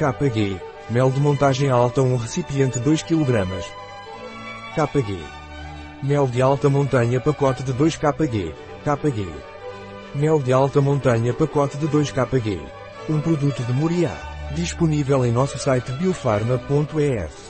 KG. Mel de montagem alta 1 recipiente 2 kg. KG. Mel de alta montanha pacote de 2 kg. KG. Mel de alta montanha pacote de 2 kg. Um produto de Moriá. Disponível em nosso site biofarma.es.